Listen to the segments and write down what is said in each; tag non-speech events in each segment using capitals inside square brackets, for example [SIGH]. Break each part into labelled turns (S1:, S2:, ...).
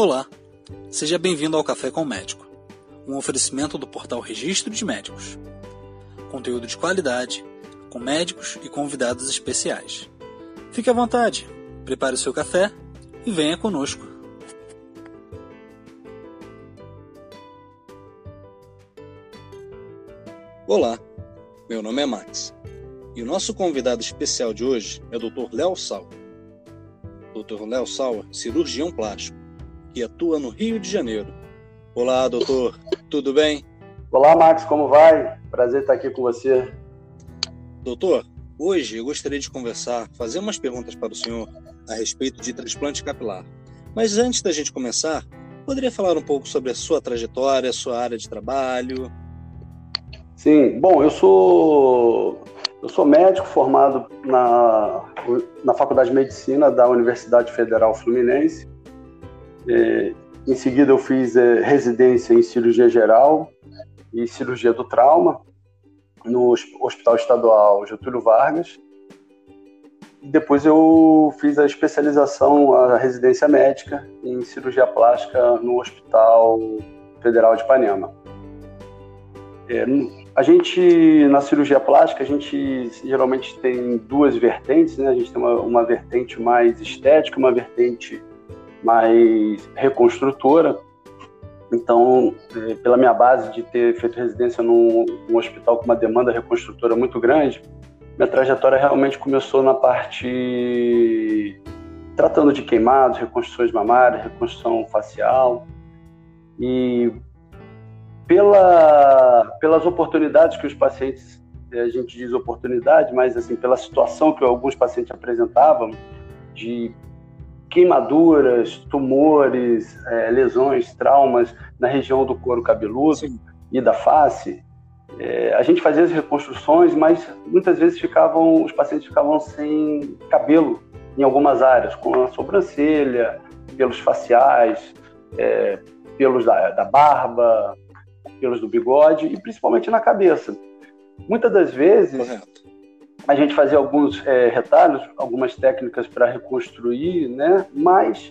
S1: Olá, seja bem-vindo ao Café com o Médico, um oferecimento do portal Registro de Médicos. Conteúdo de qualidade, com médicos e convidados especiais. Fique à vontade, prepare o seu café e venha conosco. Olá, meu nome é Max e o nosso convidado especial de hoje é o Dr. Léo Sauer. Dr. Léo Sauer, cirurgião plástico que atua no Rio de Janeiro. Olá, doutor, [LAUGHS] tudo bem?
S2: Olá, Max, como vai? Prazer estar aqui com você.
S1: Doutor, hoje eu gostaria de conversar, fazer umas perguntas para o senhor a respeito de transplante capilar. Mas antes da gente começar, poderia falar um pouco sobre a sua trajetória, a sua área de trabalho?
S2: Sim, bom, eu sou eu sou médico formado na, na Faculdade de Medicina da Universidade Federal Fluminense. É, em seguida, eu fiz é, residência em cirurgia geral e cirurgia do trauma no Hospital Estadual Getúlio Vargas. Depois eu fiz a especialização, a residência médica em cirurgia plástica no Hospital Federal de Ipanema. É, a gente, na cirurgia plástica, a gente geralmente tem duas vertentes, né? A gente tem uma, uma vertente mais estética, uma vertente mais reconstrutora. Então, é, pela minha base de ter feito residência num, num, hospital com uma demanda reconstrutora muito grande, minha trajetória realmente começou na parte tratando de queimados, reconstruções mamárias, reconstrução facial. E pela, pelas oportunidades que os pacientes, é, a gente diz oportunidade, mas assim, pela situação que alguns pacientes apresentavam, de queimaduras, tumores, é, lesões, traumas na região do couro cabeludo Sim. e da face. É, a gente fazia as reconstruções, mas muitas vezes ficavam, os pacientes ficavam sem cabelo em algumas áreas, com a sobrancelha, pelos faciais, é, pelos da, da barba, pelos do bigode e principalmente na cabeça. Muitas das vezes Correto a gente fazia alguns é, retalhos, algumas técnicas para reconstruir, né? Mas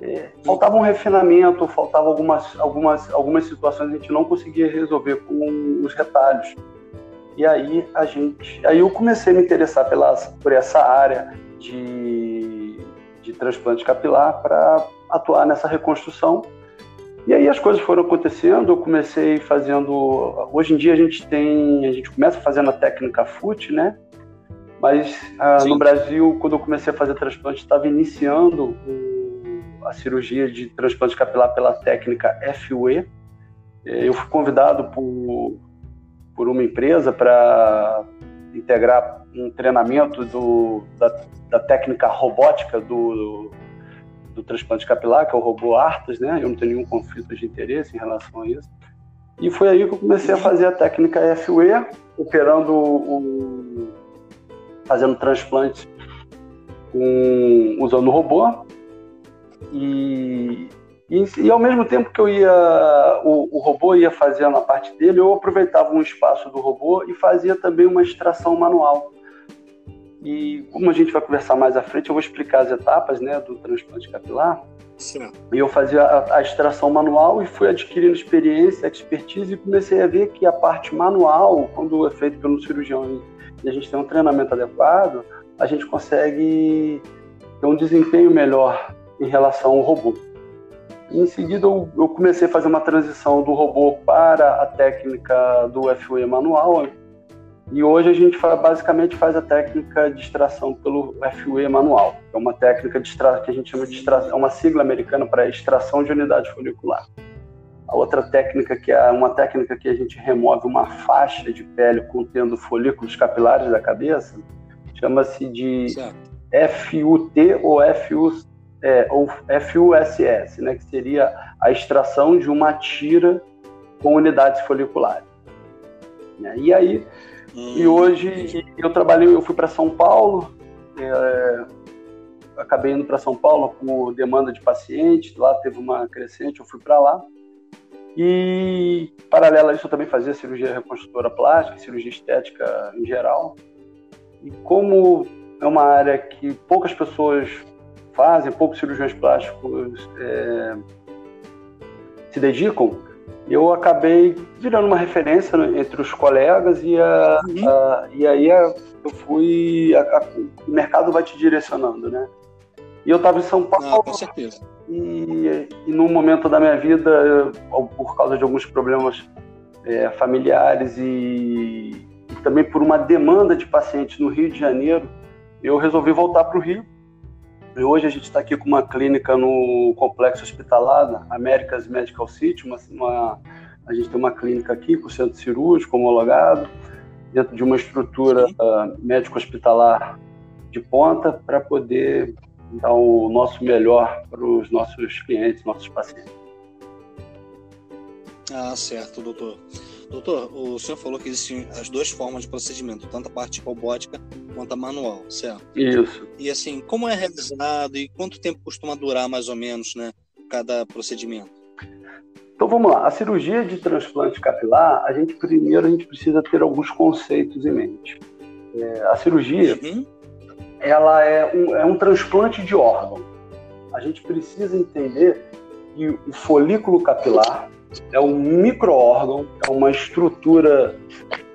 S2: é, faltava um refinamento, faltava algumas, algumas, algumas situações que a gente não conseguia resolver com os retalhos. E aí a gente, aí eu comecei a me interessar pela, por essa área de, de transplante capilar para atuar nessa reconstrução. E aí as coisas foram acontecendo, eu comecei fazendo, hoje em dia a gente tem, a gente começa fazendo a técnica FUT, né? Mas ah, no Brasil, quando eu comecei a fazer transplante, estava iniciando a cirurgia de transplante capilar pela técnica FUE. É, eu fui convidado por, por uma empresa para integrar um treinamento do, da, da técnica robótica do, do transplante capilar, que é o robô Artas, né? Eu não tenho nenhum conflito de interesse em relação a isso. E foi aí que eu comecei a fazer a técnica FUE, operando o, fazendo transplante com, usando robô. E, e, e, ao mesmo tempo que eu ia, o, o, robô ia fazendo a parte dele, eu aproveitava um espaço do robô e fazia também uma extração manual. E como a gente vai conversar mais à frente, eu vou explicar as etapas né, do transplante capilar. Sim. E eu fazia a, a, extração manual e fui adquirindo experiência, expertise e comecei a ver que a parte manual, quando é feito pelo cirurgião e a gente tem um treinamento adequado, a gente consegue ter um desempenho melhor em relação ao robô. Em seguida, eu, comecei a fazer uma transição do robô para a técnica do FUE manual. E hoje a gente basicamente faz a técnica de extração pelo FUE manual. É uma técnica de extração que a gente chama de extração, é uma sigla americana para extração de unidade folicular. A outra técnica, que é uma técnica que a gente remove uma faixa de pele contendo folículos capilares da cabeça, chama-se de FUT ou, FU, é, ou FUSS, né, que seria a extração de uma tira com unidades foliculares. E aí, hum. e hoje eu trabalhei, eu fui para São Paulo, é, acabei indo para São Paulo com demanda de pacientes, lá teve uma crescente, eu fui para lá. E, paralelo a isso, eu também fazia cirurgia reconstrutora plástica, cirurgia estética em geral. E como é uma área que poucas pessoas fazem, poucos cirurgiões plásticos é, se dedicam, eu acabei virando uma referência entre os colegas e, a, uhum. a, e aí a, eu fui. O mercado vai te direcionando, né? E eu estava em São Paulo.
S1: Ah, com certeza.
S2: E, e num momento da minha vida, eu, por causa de alguns problemas é, familiares e, e também por uma demanda de pacientes no Rio de Janeiro, eu resolvi voltar para o Rio. E hoje a gente está aqui com uma clínica no complexo hospitalar, Americas Medical City, uma, uma, a gente tem uma clínica aqui com centro cirúrgico homologado, dentro de uma estrutura uh, médico-hospitalar de ponta, para poder dar o nosso melhor para os nossos clientes, nossos pacientes.
S1: Ah, certo, doutor. Doutor, o senhor falou que existem as duas formas de procedimento, tanto a parte robótica quanto a manual, certo?
S2: Isso.
S1: E assim, como é realizado e quanto tempo costuma durar mais ou menos, né, cada procedimento?
S2: Então vamos lá. A cirurgia de transplante capilar, a gente primeiro a gente precisa ter alguns conceitos em mente. É, a cirurgia, uhum. Ela é um, é um transplante de órgão. A gente precisa entender que o folículo capilar é um microórgão, é uma estrutura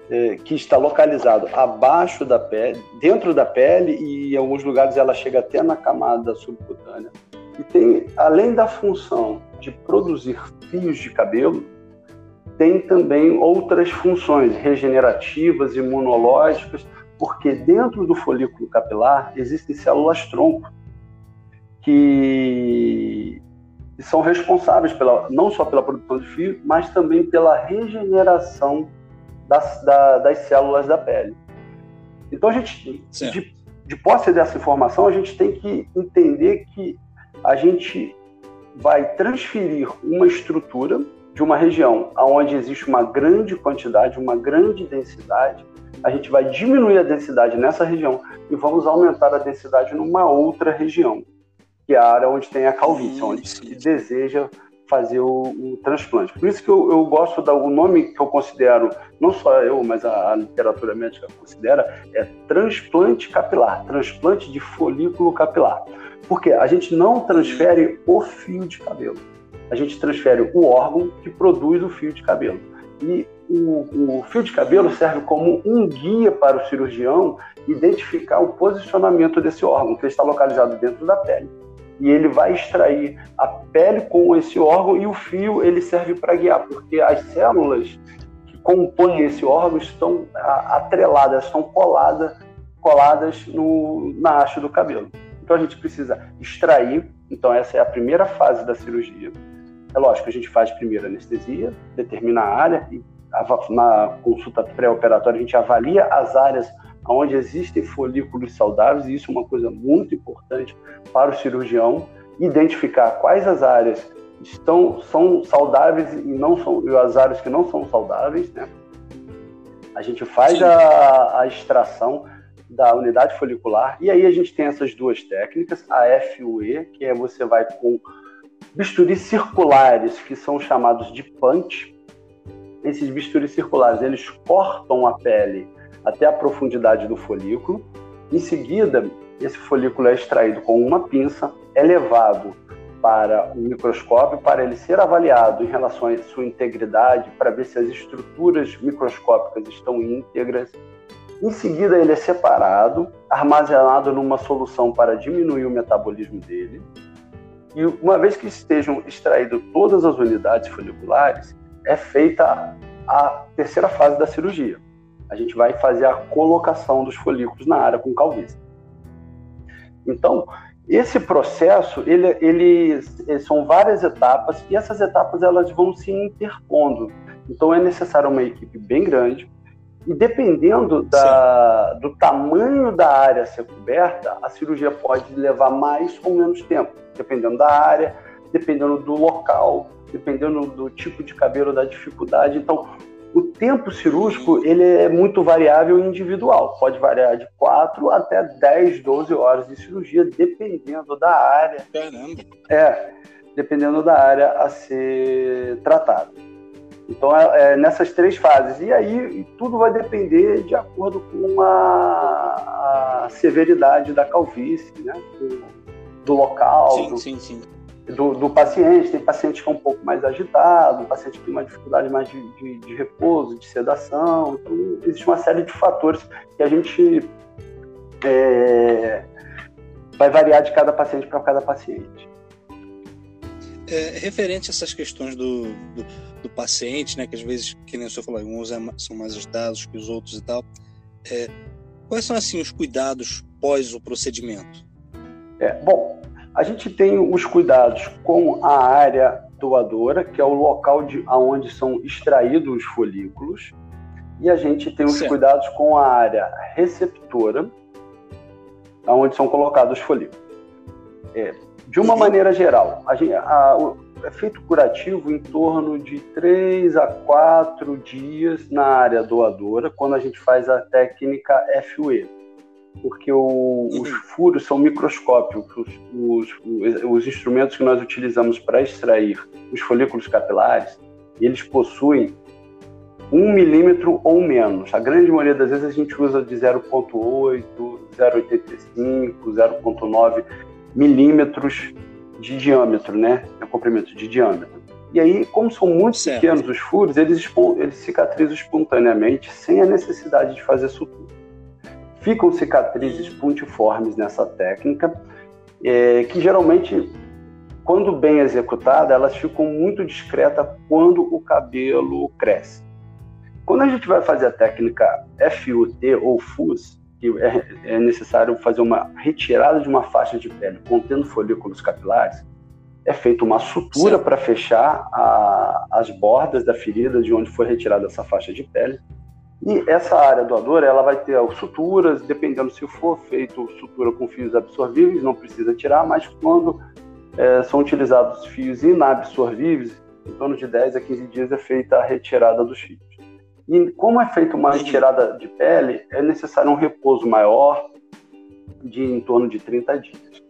S2: é, que está localizado abaixo da pele, dentro da pele e em alguns lugares ela chega até na camada subcutânea. E tem, além da função de produzir fios de cabelo, tem também outras funções regenerativas, imunológicas, porque dentro do folículo capilar existem células tronco que são responsáveis pela, não só pela produção de fio, mas também pela regeneração das, da, das células da pele. Então a gente, de, de posse dessa informação, a gente tem que entender que a gente vai transferir uma estrutura de uma região onde existe uma grande quantidade, uma grande densidade, a gente vai diminuir a densidade nessa região e vamos aumentar a densidade numa outra região que é a área onde tem a calvície, onde se deseja fazer o, o, transplante. Por isso que eu, eu gosto do nome que eu considero, não só eu, mas a, a, literatura médica considera, é transplante capilar, transplante de folículo capilar. Porque a gente não transfere o fio de cabelo, a gente transfere o órgão que produz o fio de cabelo. E o, o fio de cabelo serve como um guia para o cirurgião identificar o posicionamento desse órgão, que está localizado dentro da pele e ele vai extrair a pele com esse órgão e o fio ele serve para guiar, porque as células que compõem esse órgão estão atreladas, estão coladas, coladas no, na haste do cabelo. Então a gente precisa extrair, então essa é a primeira fase da cirurgia. É lógico, a gente faz primeiro anestesia, determina a área e na consulta pré-operatória a gente avalia as áreas onde existem folículos saudáveis, e isso é uma coisa muito importante para o cirurgião, identificar quais as áreas estão são saudáveis e não são e as áreas que não são saudáveis, né? A gente faz a, a, extração da unidade folicular e aí a gente tem essas duas técnicas, a FUE, que é você vai com bisturis circulares, que são chamados de punch. Esses bisturis circulares, eles cortam a pele até a profundidade do folículo. Em seguida, esse folículo é extraído com uma pinça, é levado para o microscópio para ele ser avaliado em relação à sua integridade, para ver se as estruturas microscópicas estão íntegras. Em seguida, ele é separado, armazenado numa solução para diminuir o metabolismo dele. E uma vez que estejam extraídas todas as unidades foliculares, é feita a terceira fase da cirurgia, a gente vai fazer a colocação dos folículos na área com calvície. Então, esse processo, ele, ele, ele, são várias etapas e essas etapas elas vão se interpondo. Então, é necessário uma equipe bem grande e dependendo da, do tamanho da área a ser coberta, a cirurgia pode levar mais ou menos tempo, dependendo da área, dependendo do local, dependendo do tipo de cabelo, da dificuldade. Então, o tempo cirúrgico ele é muito variável e individual. Pode variar de 4 até 10, 12 horas de cirurgia, dependendo da área.
S1: Caramba!
S2: É, dependendo da área a ser tratada. Então, é, é nessas três fases. E aí, tudo vai depender de acordo com a, a severidade da calvície, né? Do, do local.
S1: Sim,
S2: do...
S1: sim, sim.
S2: Do, do, paciente. Tem paciente que é um pouco mais agitado, paciente que tem uma dificuldade mais de, de, de repouso, de sedação. Então, existe uma série de fatores que a gente é, vai variar de cada paciente para cada paciente.
S1: É, referente a essas questões do, do, do, paciente, né, que às vezes, que nem o senhor falou, uns é são mais agitados que os outros e tal, é, quais são assim os cuidados pós o procedimento?
S2: É, bom, a gente tem os cuidados com a área doadora, que é o local de onde são extraídos os folículos, e a gente tem os certo. cuidados com a área receptora, onde são colocados os folículos. É, de uma maneira geral, a gente, a, o efeito curativo em torno de 3 a 4 dias na área doadora, quando a gente faz a técnica FUE porque o, os furos são microscópicos. Os, os, os instrumentos que nós utilizamos para extrair os folículos capilares, eles possuem um milímetro ou menos. A grande maioria das vezes a gente usa de 0,8, 0,85, 0,9 milímetros de diâmetro, né? É comprimento de diâmetro. E aí, como são muito certo. pequenos os furos, eles, eles cicatrizam espontaneamente, sem a necessidade de fazer sutura. Ficam cicatrizes puntiformes nessa técnica, é, que geralmente, quando bem executada, elas ficam muito discretas quando o cabelo cresce. Quando a gente vai fazer a técnica FUT ou FUS, que é, é necessário fazer uma retirada de uma faixa de pele contendo folículos capilares, é feita uma sutura para fechar a, as bordas da ferida de onde foi retirada essa faixa de pele. E essa área doadora, ela vai ter suturas, dependendo se for feito sutura com fios absorvíveis, não precisa tirar, mas quando é, são utilizados fios inabsorvíveis, em torno de 10 a 15 dias é feita a retirada dos fios. E como é feita uma retirada de pele, é necessário um repouso maior, de em torno de 30 dias.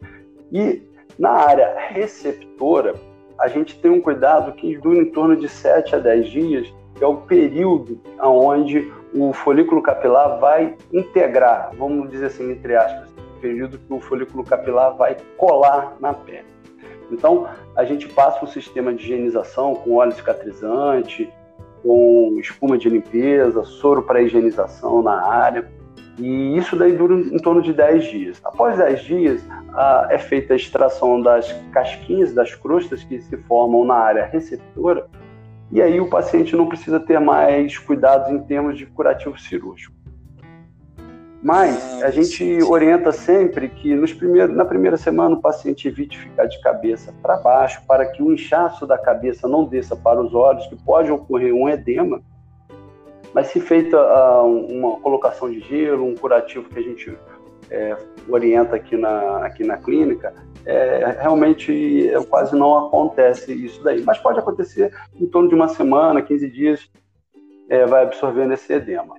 S2: E na área receptora, a gente tem um cuidado que dura em torno de 7 a 10 dias, que é o período onde o folículo capilar vai integrar, vamos dizer assim, entre aspas, o período que o folículo capilar vai colar na pele. Então, a gente passa um sistema de higienização com óleo cicatrizante, com espuma de limpeza, soro para higienização na área, e isso daí dura em torno de 10 dias. Após 10 dias, é feita a extração das casquinhas, das crostas que se formam na área receptora, e aí o paciente não precisa ter mais cuidados em termos de curativo cirúrgico. Mas ah, a gente orienta sempre que primeiros, na primeira semana o paciente evite ficar de cabeça para baixo, para que o inchaço da cabeça não desça para os olhos, que pode ocorrer um edema. Mas se feita uh, uma colocação de gelo, um curativo que a gente é, orienta aqui na, aqui na clínica, é, realmente quase não acontece isso daí. Mas pode acontecer em torno de uma semana, 15 dias, é, vai absorvendo esse edema.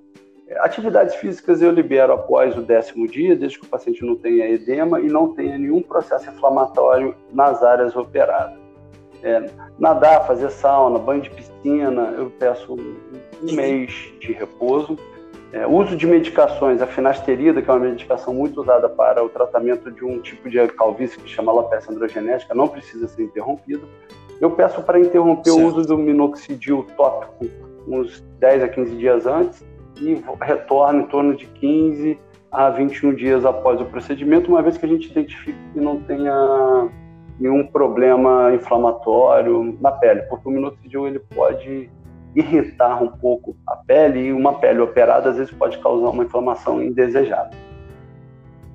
S2: Atividades físicas eu libero após o décimo dia, desde que o paciente não tenha edema e não tenha nenhum processo inflamatório nas áreas operadas. É, nadar, fazer sauna, banho de piscina, eu peço um mês de repouso é, uso de medicações, a finasterida, que é uma medicação muito usada para o tratamento de um tipo de calvície que chama alopecia androgenética, não precisa ser interrompido. Eu peço para interromper certo. o uso do minoxidil tópico uns 10 a 15 dias antes e retorno em torno de 15 a 21 dias após o procedimento, uma vez que a gente identifique que não tenha nenhum problema inflamatório na pele, porque o minoxidil ele pode irritar um pouco a pele e uma pele operada às vezes pode causar uma inflamação indesejada.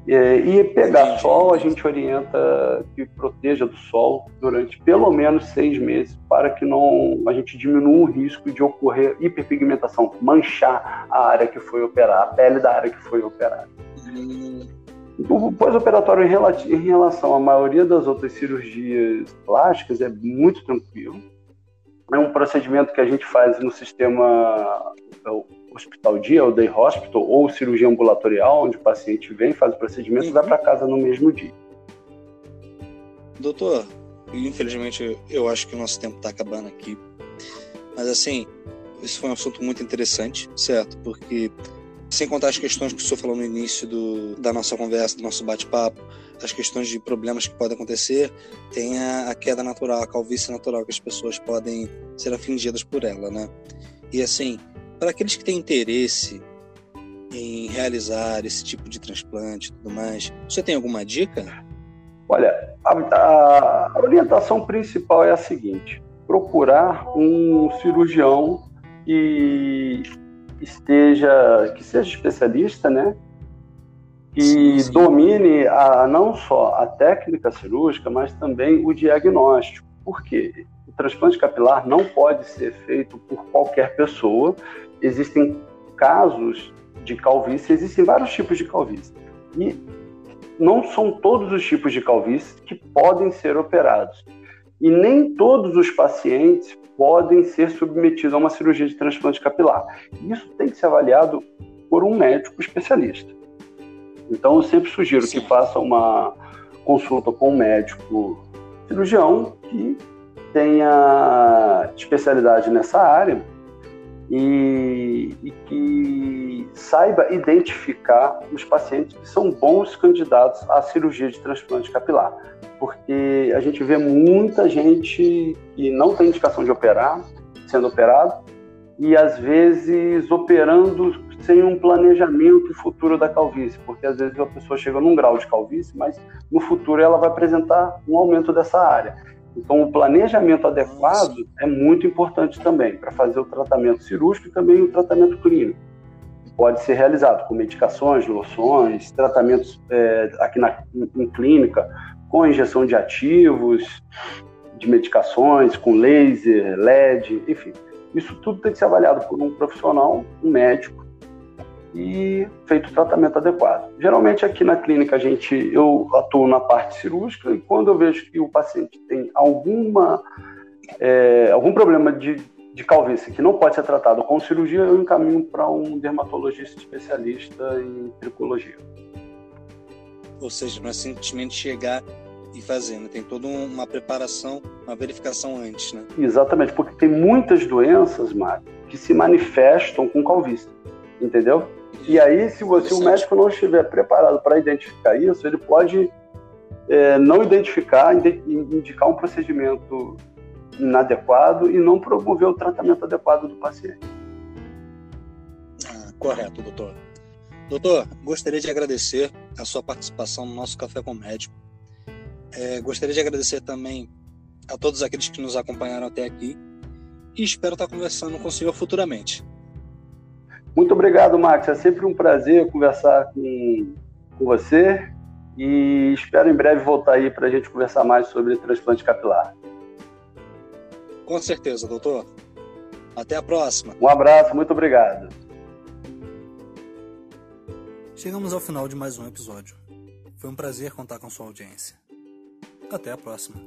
S2: E, pegar sol, a gente orienta que proteja do sol durante pelo menos seis meses para que não a gente diminua o risco de ocorrer hiperpigmentação, manchar a área que foi operada, a pele da área que foi operada. O pós-operatório em relação à maioria das outras cirurgias plásticas é muito tranquilo é um procedimento que a gente faz no sistema hospital dia, o day hospital, ou cirurgia ambulatorial, onde o paciente vem, faz o procedimento uhum. e vai para casa no mesmo dia.
S1: Doutor, infelizmente eu acho que o nosso tempo está acabando aqui. Mas assim, isso foi um assunto muito interessante, certo? Porque Sem contar as questões que o senhor falou no início do, da nossa conversa, do nosso bate-papo, as questões de problemas que podem acontecer, tem a, a, queda natural, a calvície natural, que as pessoas podem ser afingidas por ela, né? E assim, para aqueles que têm interesse em realizar esse tipo de transplante e tudo mais, você tem alguma dica?
S2: Olha, a, a orientação principal é a seguinte: procurar um cirurgião que esteja, que seja especialista, né? Que sim, sim. domine a, não só a técnica cirúrgica, mas também o diagnóstico. Por quê? O transplante capilar não pode ser feito por qualquer pessoa. Existem casos de calvície, existem vários tipos de calvície. E não são todos os tipos de calvície que podem ser operados. E nem todos os pacientes podem ser submetidos a uma cirurgia de transplante capilar. Isso tem que ser avaliado por um médico especialista. Então, eu sempre sugiro Sim. que faça uma consulta com um médico cirurgião que tenha especialidade nessa área e, e, que saiba identificar os pacientes que são bons candidatos à cirurgia de transplante capilar. Porque a gente vê muita gente que não tem indicação de operar, sendo operado, e às vezes operando sem um planejamento futuro da calvície, porque às vezes a pessoa chega num grau de calvície, mas no futuro ela vai apresentar um aumento dessa área. Então, o planejamento adequado é muito importante também para fazer o tratamento cirúrgico e também o tratamento clínico. Pode ser realizado com medicações, loções, tratamentos é, aqui na em clínica, com injeção de ativos, de medicações, com laser, LED, enfim. Isso tudo tem que ser avaliado por um profissional, um médico, e feito o tratamento adequado. Geralmente aqui na clínica a gente eu atuo na parte cirúrgica e quando eu vejo que o paciente tem alguma é, algum problema de, de calvície que não pode ser tratado com cirurgia, eu encaminho para um dermatologista especialista em tricologia.
S1: Ou seja, não é simplesmente chegar e fazer, né? tem toda uma preparação, uma verificação antes, né?
S2: Exatamente, porque tem muitas doenças, Mário, que se manifestam com calvície, entendeu? E aí, se, você, o médico não estiver preparado para identificar isso, ele pode é, não identificar, indicar um procedimento inadequado e não promover o tratamento adequado do paciente.
S1: Ah, correto, doutor. Doutor, gostaria de agradecer a sua participação no nosso Café com Médico. É, gostaria de agradecer também a todos aqueles que nos acompanharam até aqui e espero estar conversando com o senhor futuramente.
S2: Muito obrigado, Max. É sempre um prazer conversar com, com você e espero em breve voltar aí para a gente conversar mais sobre transplante capilar.
S1: Com certeza, doutor. Até a próxima.
S2: Um abraço, muito obrigado.
S1: Chegamos ao final de mais um episódio. Foi um prazer contar com sua audiência. Até a próxima.